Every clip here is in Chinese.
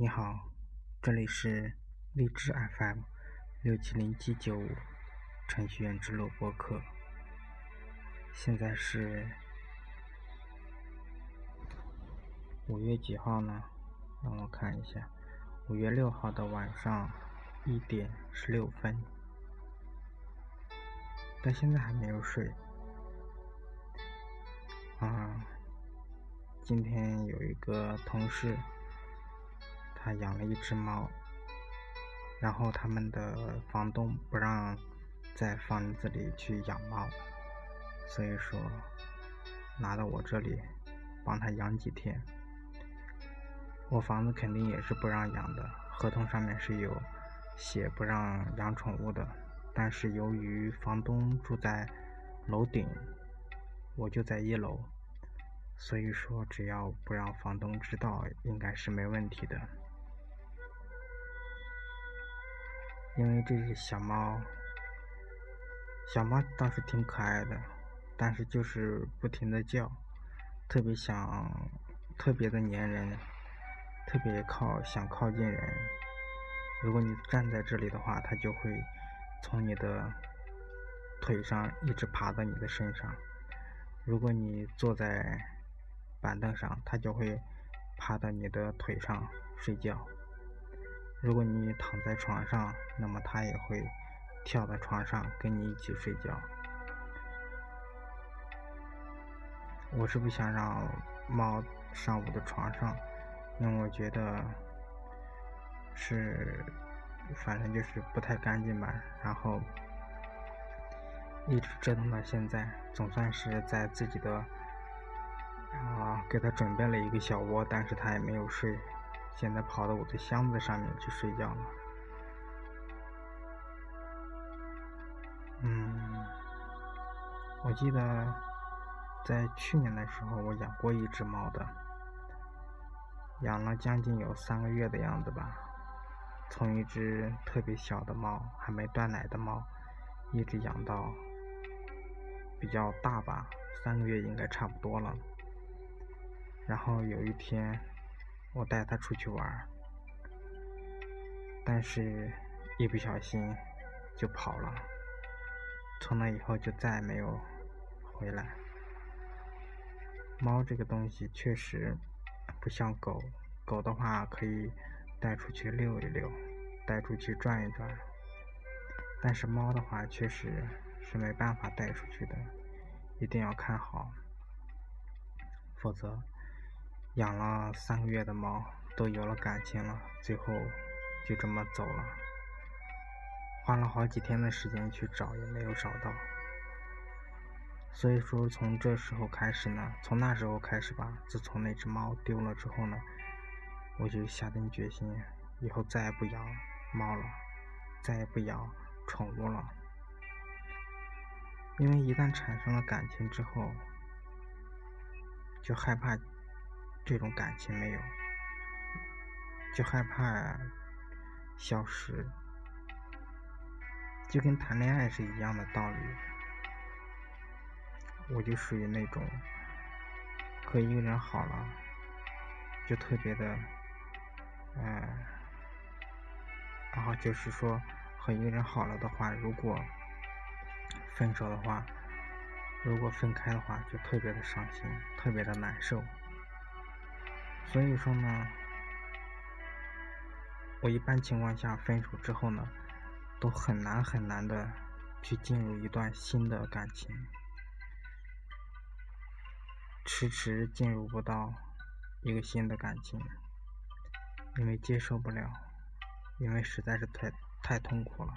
你好，这里是荔枝 FM 六七零七九五程序员之路播客。现在是五月几号呢？让我看一下，五月六号的晚上一点十六分，但现在还没有睡。啊，今天有一个同事。他养了一只猫，然后他们的房东不让在房子里去养猫，所以说拿到我这里帮他养几天。我房子肯定也是不让养的，合同上面是有写不让养宠物的，但是由于房东住在楼顶，我就在一楼，所以说只要不让房东知道，应该是没问题的。因为这只小猫，小猫倒是挺可爱的，但是就是不停的叫，特别想，特别的粘人，特别靠想靠近人。如果你站在这里的话，它就会从你的腿上一直爬到你的身上；如果你坐在板凳上，它就会爬到你的腿上睡觉。如果你躺在床上，那么它也会跳到床上跟你一起睡觉。我是不想让猫上我的床上，因为我觉得是反正就是不太干净吧。然后一直折腾到现在，总算是在自己的啊给它准备了一个小窝，但是它也没有睡。现在跑到我的箱子上面去睡觉了。嗯，我记得在去年的时候，我养过一只猫的，养了将近有三个月的样子吧。从一只特别小的猫，还没断奶的猫，一直养到比较大吧，三个月应该差不多了。然后有一天。我带它出去玩，但是，一不小心就跑了。从那以后就再也没有回来。猫这个东西确实不像狗，狗的话可以带出去溜一溜，带出去转一转。但是猫的话确实是没办法带出去的，一定要看好，否则。养了三个月的猫都有了感情了，最后就这么走了。花了好几天的时间去找，也没有找到。所以说，从这时候开始呢，从那时候开始吧，自从那只猫丢了之后呢，我就下定决心，以后再也不养猫了，再也不养宠物了。因为一旦产生了感情之后，就害怕。这种感情没有，就害怕消失，就跟谈恋爱是一样的道理。我就属于那种和一个人好了，就特别的，嗯，然后就是说和一个人好了的话，如果分手的话，如果分开的话，就特别的伤心，特别的难受。所以说呢，我一般情况下分手之后呢，都很难很难的去进入一段新的感情，迟迟进入不到一个新的感情，因为接受不了，因为实在是太太痛苦了。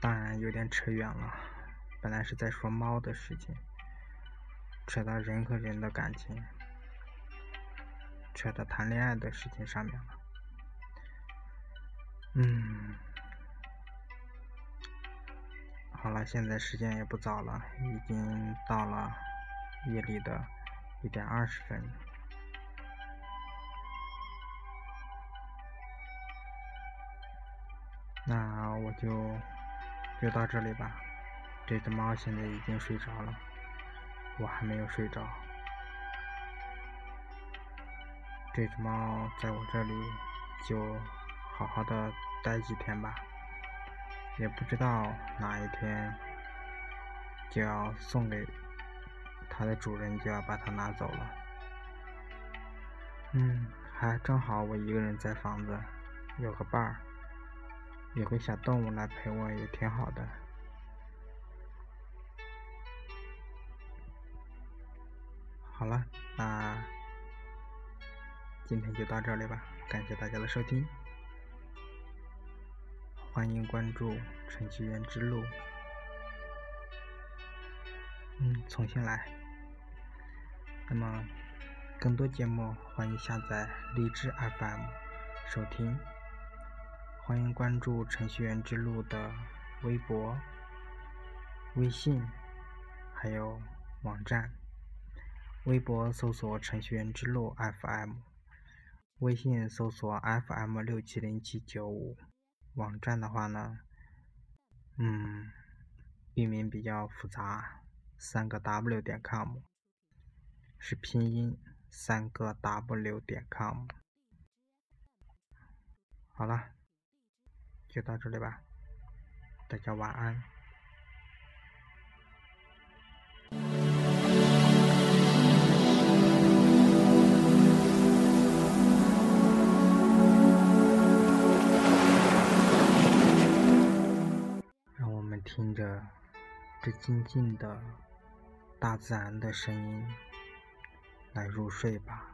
当然有点扯远了，本来是在说猫的事情。扯到人和人的感情，扯到谈恋爱的事情上面了。嗯，好了，现在时间也不早了，已经到了夜里的一点二十分。那我就就到这里吧。这只猫现在已经睡着了。我还没有睡着，这只猫在我这里就好好的待几天吧，也不知道哪一天就要送给它的主人，就要把它拿走了。嗯，还正好我一个人在房子，有个伴儿，有个小动物来陪我，也挺好的。好了，那今天就到这里吧，感谢大家的收听，欢迎关注程序员之路。嗯，重新来。那么，更多节目欢迎下载荔枝 FM 收听，欢迎关注程序员之路的微博、微信，还有网站。微博搜索“程序员之路 FM”，微信搜索 “FM 六七零七九五”。网站的话呢，嗯，域名比较复杂，三个 W 点 com，是拼音三个 W 点 com。好了，就到这里吧，大家晚安。着这静静的大自然的声音，来入睡吧。